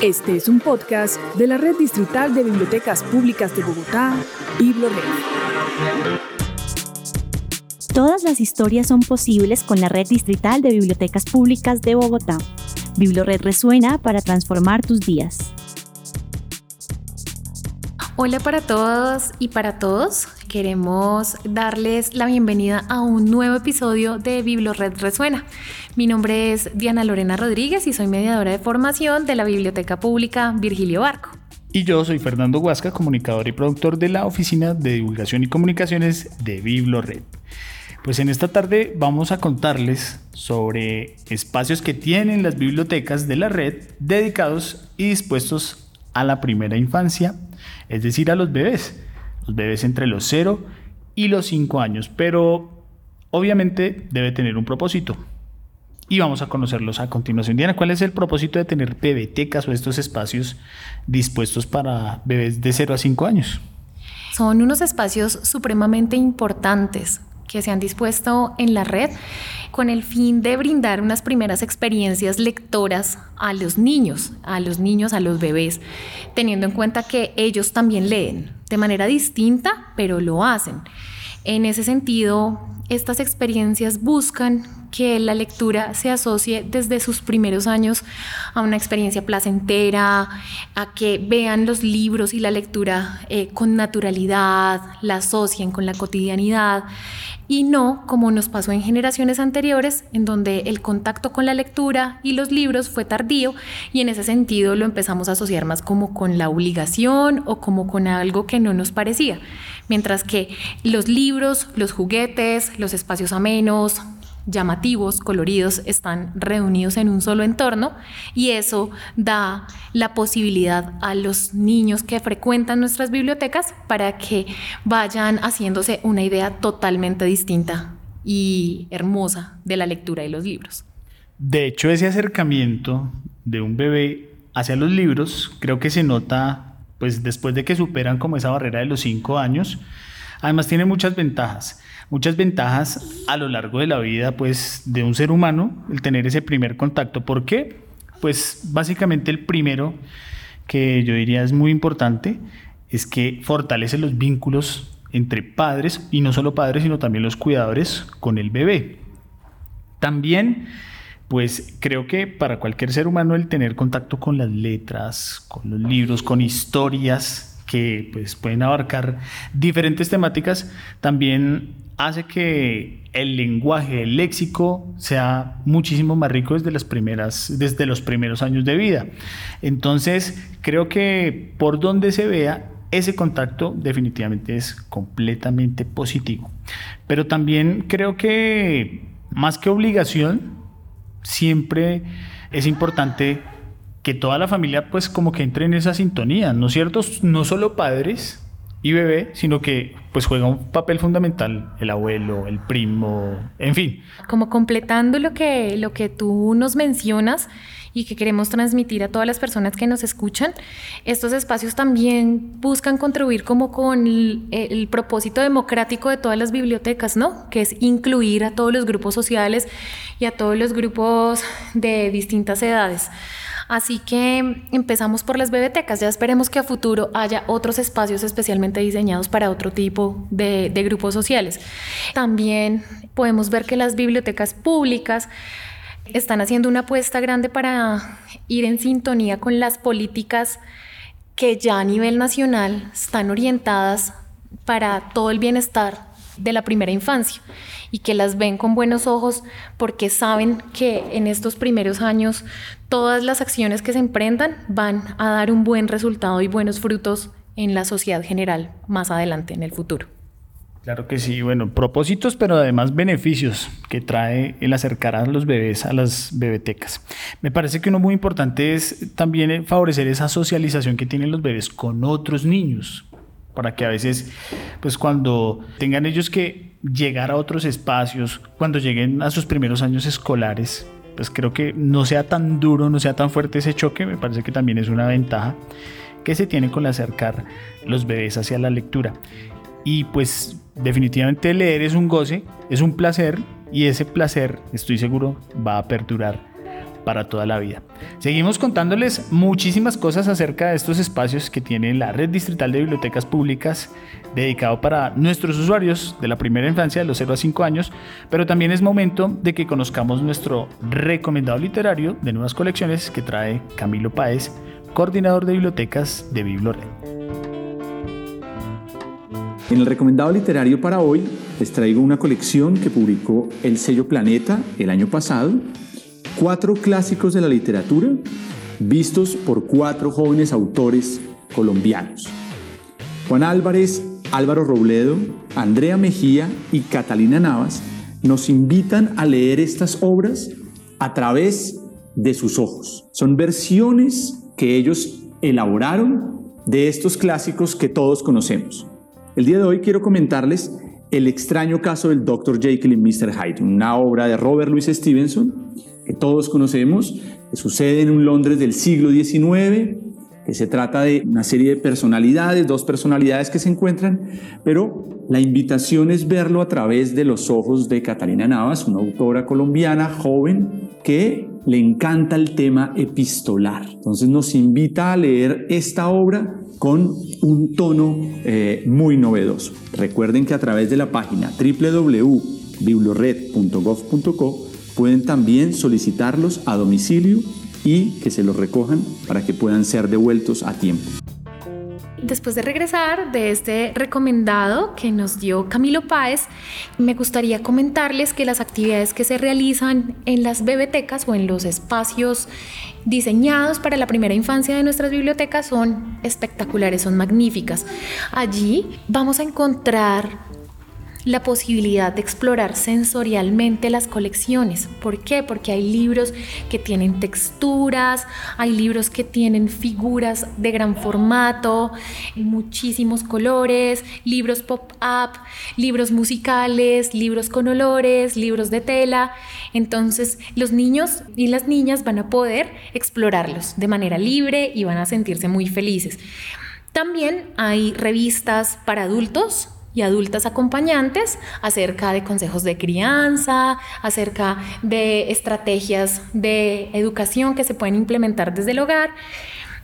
Este es un podcast de la Red Distrital de Bibliotecas Públicas de Bogotá, BibloRed. Todas las historias son posibles con la Red Distrital de Bibliotecas Públicas de Bogotá. BibloRed resuena para transformar tus días. Hola para todos y para todos. Queremos darles la bienvenida a un nuevo episodio de BibloRed Resuena. Mi nombre es Diana Lorena Rodríguez y soy mediadora de formación de la Biblioteca Pública Virgilio Barco. Y yo soy Fernando Huasca, comunicador y productor de la Oficina de Divulgación y Comunicaciones de BibloRed. Pues en esta tarde vamos a contarles sobre espacios que tienen las bibliotecas de la red dedicados y dispuestos a la primera infancia, es decir, a los bebés, los bebés entre los 0 y los 5 años, pero obviamente debe tener un propósito. Y vamos a conocerlos a continuación. Diana, ¿cuál es el propósito de tener bebetecas o estos espacios dispuestos para bebés de 0 a 5 años? Son unos espacios supremamente importantes que se han dispuesto en la red con el fin de brindar unas primeras experiencias lectoras a los niños, a los niños, a los bebés, teniendo en cuenta que ellos también leen de manera distinta, pero lo hacen. En ese sentido, estas experiencias buscan que la lectura se asocie desde sus primeros años a una experiencia placentera, a que vean los libros y la lectura eh, con naturalidad, la asocien con la cotidianidad y no como nos pasó en generaciones anteriores, en donde el contacto con la lectura y los libros fue tardío y en ese sentido lo empezamos a asociar más como con la obligación o como con algo que no nos parecía. Mientras que los libros, los juguetes, los espacios amenos, llamativos, coloridos, están reunidos en un solo entorno y eso da la posibilidad a los niños que frecuentan nuestras bibliotecas para que vayan haciéndose una idea totalmente distinta y hermosa de la lectura de los libros. De hecho, ese acercamiento de un bebé hacia los libros creo que se nota pues después de que superan como esa barrera de los cinco años. Además tiene muchas ventajas muchas ventajas a lo largo de la vida pues de un ser humano el tener ese primer contacto. ¿Por qué? Pues básicamente el primero que yo diría es muy importante es que fortalece los vínculos entre padres y no solo padres sino también los cuidadores con el bebé. También pues creo que para cualquier ser humano el tener contacto con las letras, con los libros, con historias que pues pueden abarcar diferentes temáticas, también hace que el lenguaje, el léxico sea muchísimo más rico desde las primeras, desde los primeros años de vida. Entonces, creo que por donde se vea, ese contacto definitivamente es completamente positivo. Pero también creo que más que obligación, siempre es importante que toda la familia pues como que entre en esa sintonía, ¿no es cierto? No solo padres, y bebé, sino que pues juega un papel fundamental el abuelo, el primo, en fin. Como completando lo que, lo que tú nos mencionas y que queremos transmitir a todas las personas que nos escuchan, estos espacios también buscan contribuir como con el, el propósito democrático de todas las bibliotecas, ¿no? Que es incluir a todos los grupos sociales y a todos los grupos de distintas edades. Así que empezamos por las bebetecas. Ya esperemos que a futuro haya otros espacios especialmente diseñados para otro tipo de, grupos sociales. También podemos ver que las bibliotecas públicas están haciendo una apuesta grande para ir en sintonía con las políticas que ya a nivel nacional están orientadas para todo el bienestar de la primera infancia y que las ven con buenos ojos porque saben que en estos primeros años todas las acciones que se emprendan van a dar un buen resultado y buenos frutos en la sociedad general más adelante en el futuro. Claro que sí, bueno, propósitos, pero además beneficios que trae el acercar a los bebés a las bebetecas. Me parece que uno muy importante es también favorecer esa socialización que tienen los bebés con otros niños, para que a veces, pues cuando tengan ellos que llegar a otros espacios, cuando lleguen a sus primeros años escolares, pues creo que no sea tan duro, no sea tan fuerte ese choque, me parece que también es una ventaja que se tiene con acercar los bebés hacia la lectura. Y pues definitivamente leer es un goce, es un placer y ese placer, estoy seguro, va a perdurar para toda la vida. Seguimos contándoles muchísimas cosas acerca de estos espacios que tiene la Red Distrital de Bibliotecas Públicas dedicado para nuestros usuarios de la primera infancia de los 0 a 5 años, pero también es momento de que conozcamos nuestro recomendado literario de nuevas colecciones que trae Camilo Páez, coordinador de bibliotecas de Biblored. En el recomendado literario para hoy les traigo una colección que publicó el sello Planeta el año pasado, cuatro clásicos de la literatura vistos por cuatro jóvenes autores colombianos. Juan Álvarez, Álvaro Robledo, Andrea Mejía y Catalina Navas nos invitan a leer estas obras a través de sus ojos. Son versiones que ellos elaboraron de estos clásicos que todos conocemos. El día de hoy quiero comentarles El extraño caso del Dr. Jekyll y Mr. Hyde, una obra de Robert Louis Stevenson que todos conocemos, que sucede en un Londres del siglo XIX, que se trata de una serie de personalidades, dos personalidades que se encuentran, pero la invitación es verlo a través de los ojos de Catalina Navas, una autora colombiana joven que le encanta el tema epistolar. Entonces nos invita a leer esta obra con un tono eh, muy novedoso. Recuerden que a través de la página www.biblored.gov.co pueden también solicitarlos a domicilio y que se los recojan para que puedan ser devueltos a tiempo. Después de regresar de este recomendado que nos dio Camilo Páez, me gustaría comentarles que las actividades que se realizan en las bibliotecas o en los espacios diseñados para la primera infancia de nuestras bibliotecas son espectaculares, son magníficas. Allí vamos a encontrar la posibilidad de explorar sensorialmente las colecciones. ¿Por qué? Porque hay libros que tienen texturas, hay libros que tienen figuras de gran formato, muchísimos colores, libros pop-up, libros musicales, libros con olores, libros de tela. Entonces los niños y las niñas van a poder explorarlos de manera libre y van a sentirse muy felices. También hay revistas para adultos y adultas acompañantes acerca de consejos de crianza, acerca de estrategias de educación que se pueden implementar desde el hogar.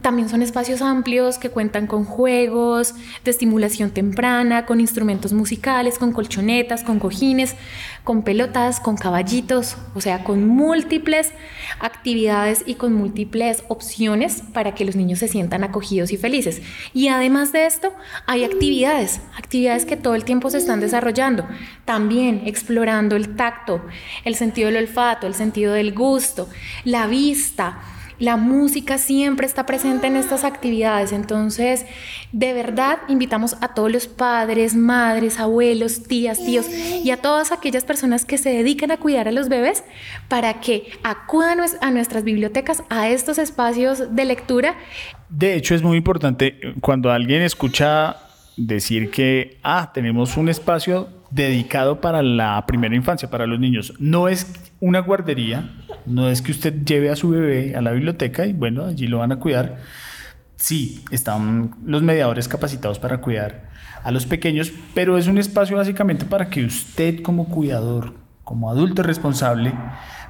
También son espacios amplios que cuentan con juegos de estimulación temprana, con instrumentos musicales, con colchonetas, con cojines, con pelotas, con caballitos, o sea, con múltiples actividades y con múltiples opciones para que los niños se sientan acogidos y felices. Y además de esto, hay actividades, actividades que todo el tiempo se están desarrollando, también explorando el tacto, el sentido del olfato, el sentido del gusto, la vista, la música siempre está presente en estas actividades, entonces de verdad invitamos a todos los padres, madres, abuelos, tías, tíos y a todas aquellas personas que se dedican a cuidar a los bebés para que acudan a nuestras bibliotecas, a estos espacios de lectura. De hecho, es muy importante cuando alguien escucha decir que, ah, tenemos un espacio dedicado para la primera infancia, para los niños. No es una guardería, no es que usted lleve a su bebé a la biblioteca y bueno, allí lo van a cuidar. Sí, están los mediadores capacitados para cuidar a los pequeños, pero es un espacio básicamente para que usted como cuidador, como adulto responsable,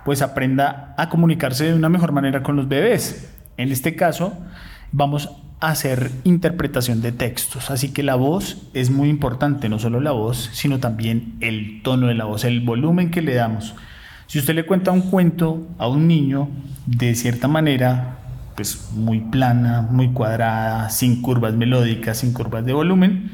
pues aprenda a comunicarse de una mejor manera con los bebés. En este caso, vamos hacer interpretación de textos. Así que la voz es muy importante, no solo la voz, sino también el tono de la voz, el volumen que le damos. Si usted le cuenta un cuento a un niño de cierta manera, pues muy plana, muy cuadrada, sin curvas melódicas, sin curvas de volumen,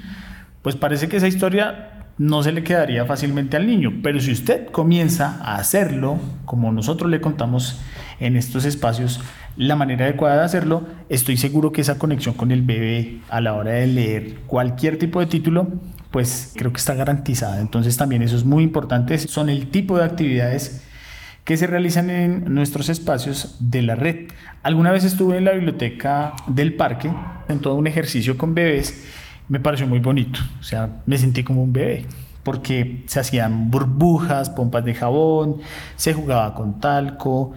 pues parece que esa historia no se le quedaría fácilmente al niño. Pero si usted comienza a hacerlo, como nosotros le contamos en estos espacios, la manera adecuada de hacerlo, estoy seguro que esa conexión con el bebé a la hora de leer cualquier tipo de título, pues creo que está garantizada. Entonces también eso es muy importante, son el tipo de actividades que se realizan en nuestros espacios de la red. Alguna vez estuve en la biblioteca del parque, en todo un ejercicio con bebés, me pareció muy bonito, o sea, me sentí como un bebé porque se hacían burbujas, pompas de jabón, se jugaba con talco,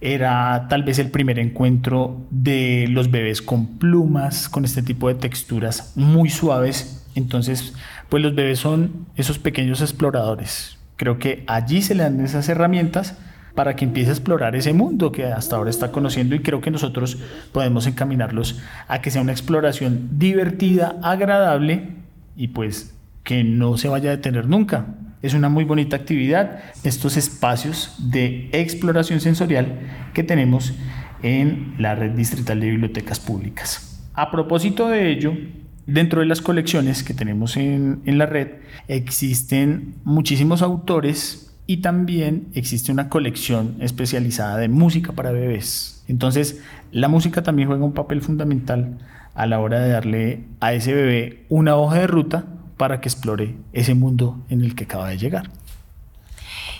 era tal vez el primer encuentro de los bebés con plumas, con este tipo de texturas muy suaves. Entonces, pues los bebés son esos pequeños exploradores. Creo que allí se le dan esas herramientas para que empiece a explorar ese mundo que hasta ahora está conociendo y creo que nosotros podemos encaminarlos a que sea una exploración divertida, agradable y pues que no se vaya a detener nunca. Es una muy bonita actividad, estos espacios de exploración sensorial que tenemos en la red distrital de bibliotecas públicas. A propósito de ello, dentro de las colecciones que tenemos en, en la red existen muchísimos autores y también existe una colección especializada de música para bebés. Entonces, la música también juega un papel fundamental a la hora de darle a ese bebé una hoja de ruta para que explore ese mundo en el que acaba de llegar.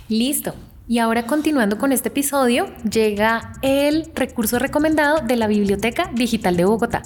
Listo. Y ahora continuando con este episodio, llega el recurso recomendado de la Biblioteca Digital de Bogotá.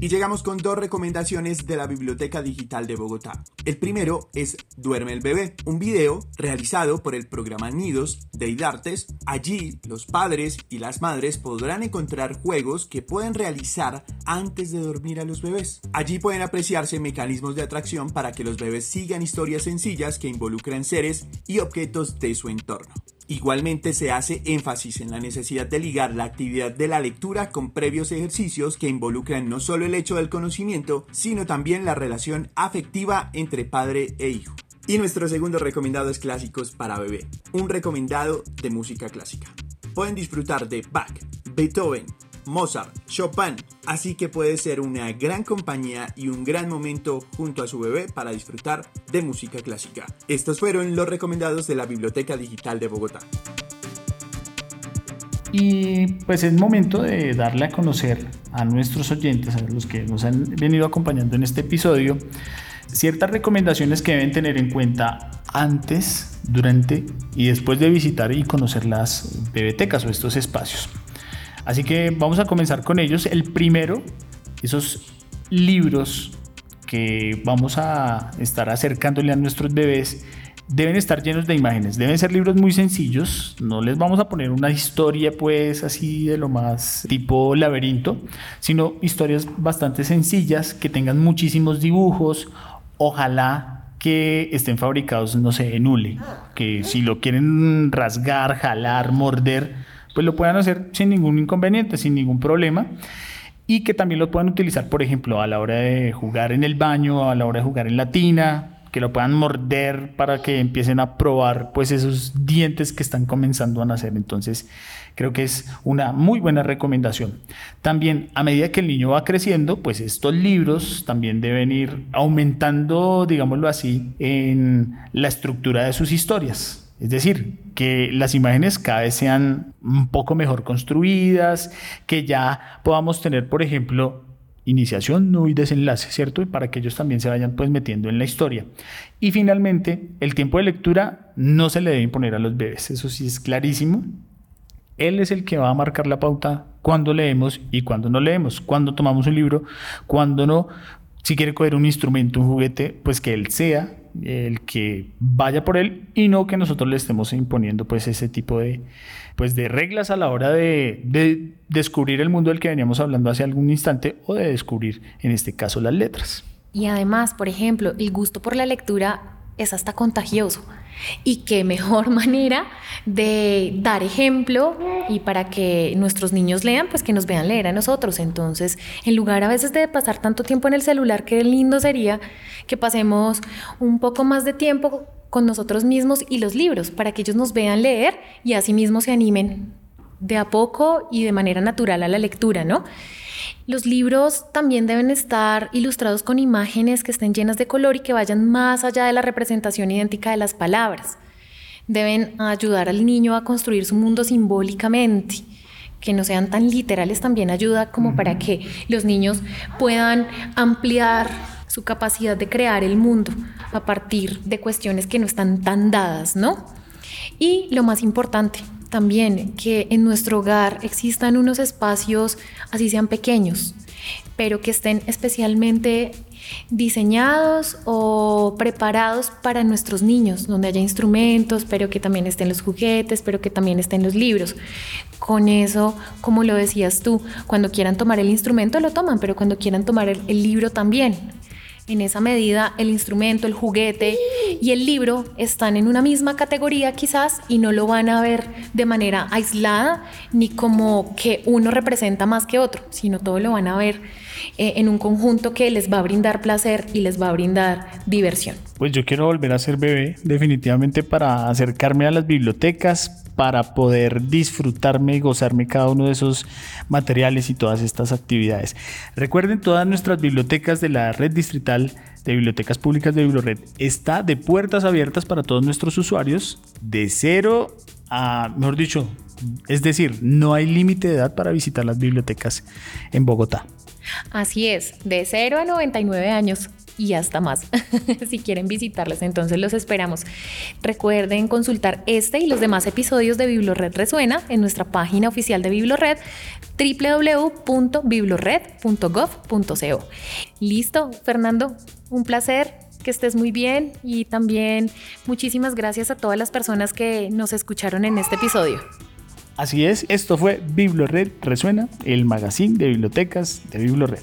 Y llegamos con dos recomendaciones de la Biblioteca Digital de Bogotá. El primero es Duerme el bebé, un video realizado por el programa Nidos de IDARTES. Allí los padres y las madres podrán encontrar juegos que pueden realizar antes de dormir a los bebés. Allí pueden apreciarse mecanismos de atracción para que los bebés sigan historias sencillas que involucran seres y objetos de su entorno. Igualmente se hace énfasis en la necesidad de ligar la actividad de la lectura con previos ejercicios que involucran no solo el hecho del conocimiento, sino también la relación afectiva entre padre e hijo. Y nuestro segundo recomendado es Clásicos para Bebé, un recomendado de música clásica. Pueden disfrutar de Bach, Beethoven, Mozart, Chopin, así que puede ser una gran compañía y un gran momento junto a su bebé para disfrutar de música clásica. Estos fueron los recomendados de la Biblioteca Digital de Bogotá. Y pues es momento de darle a conocer a nuestros oyentes, a los que nos han venido acompañando en este episodio, ciertas recomendaciones que deben tener en cuenta antes, durante y después de visitar y conocer las bibliotecas o estos espacios. Así que vamos a comenzar con ellos. El primero, esos libros que vamos a estar acercándole a nuestros bebés deben estar llenos de imágenes, deben ser libros muy sencillos, no les vamos a poner una historia pues así de lo más tipo laberinto, sino historias bastante sencillas que tengan muchísimos dibujos, ojalá que estén fabricados, no sé, en que si lo quieren rasgar, jalar, morder, pues lo puedan hacer sin ningún inconveniente, sin ningún problema. Y que también lo puedan utilizar, por ejemplo, a la hora de jugar en el baño, a la hora de jugar en la tina, que lo puedan morder para que empiecen a probar pues esos dientes que están comenzando a nacer. Entonces, creo que es una muy buena recomendación. También a medida que el niño va creciendo, pues estos libros también deben ir aumentando, digámoslo así, en la estructura de sus historias. Es decir, que las imágenes cada vez sean un poco mejor construidas, que ya podamos tener, por ejemplo, iniciación, no y desenlace, ¿cierto? Y para que ellos también se vayan pues metiendo en la historia. Y finalmente, el tiempo de lectura no se le debe imponer a los bebés, eso sí es clarísimo. Él es el que va a marcar la pauta cuando leemos y cuando no leemos, cuando tomamos un libro, cuando no. Si quiere coger un instrumento, un juguete, pues que él sea el que vaya por él y no que nosotros le estemos imponiendo pues ese tipo de, pues de reglas a la hora de, de descubrir el mundo del que veníamos hablando hace algún instante o de descubrir en este caso las letras. Y además, por ejemplo, el gusto por la lectura es hasta contagioso. Y qué mejor manera de dar ejemplo y para que nuestros niños lean, pues que nos vean leer a nosotros. Entonces, en lugar a veces de pasar tanto tiempo en el celular, qué lindo sería que pasemos un poco más de tiempo con nosotros mismos y los libros, para que ellos nos vean leer y así mismo se animen de a poco y de manera natural a la lectura, ¿no? Los libros también deben estar ilustrados con imágenes que estén llenas de color y que vayan más allá de la representación idéntica de las palabras. Deben ayudar al niño a construir su mundo simbólicamente que no sean tan literales también ayuda como para que los niños puedan ampliar su capacidad de crear el mundo a partir de cuestiones que no están tan dadas, ¿no? Y lo más importante, también que en nuestro hogar existan unos espacios, así sean pequeños, pero que estén especialmente diseñados o preparados para nuestros niños, donde haya instrumentos, pero que también estén los juguetes, pero que también estén los libros. Con eso, como lo decías tú, cuando quieran tomar el instrumento lo toman, pero cuando quieran tomar el, el libro también. En esa medida, el instrumento, el juguete y el libro están en una misma categoría quizás y no lo van a ver de manera aislada ni como que uno representa más que otro, sino todo lo van a ver eh, en un conjunto que les va a brindar placer y les va a brindar diversión. Pues yo quiero volver a ser bebé, definitivamente para acercarme a las bibliotecas, para poder disfrutarme y gozarme cada uno de esos materiales y todas estas actividades. Recuerden, todas nuestras bibliotecas de la red distrital de bibliotecas públicas de Biblored está de puertas abiertas para todos nuestros usuarios de cero a, mejor dicho, es decir, no hay límite de edad para visitar las bibliotecas en Bogotá. Así es, de 0 a 99 años y hasta más. si quieren visitarlas, entonces los esperamos. Recuerden consultar este y los demás episodios de Biblored Resuena en nuestra página oficial de Biblored www.biblored.gov.co. Listo, Fernando, un placer que estés muy bien y también muchísimas gracias a todas las personas que nos escucharon en este episodio. Así es, esto fue Biblored Resuena, el magazine de bibliotecas de Biblored.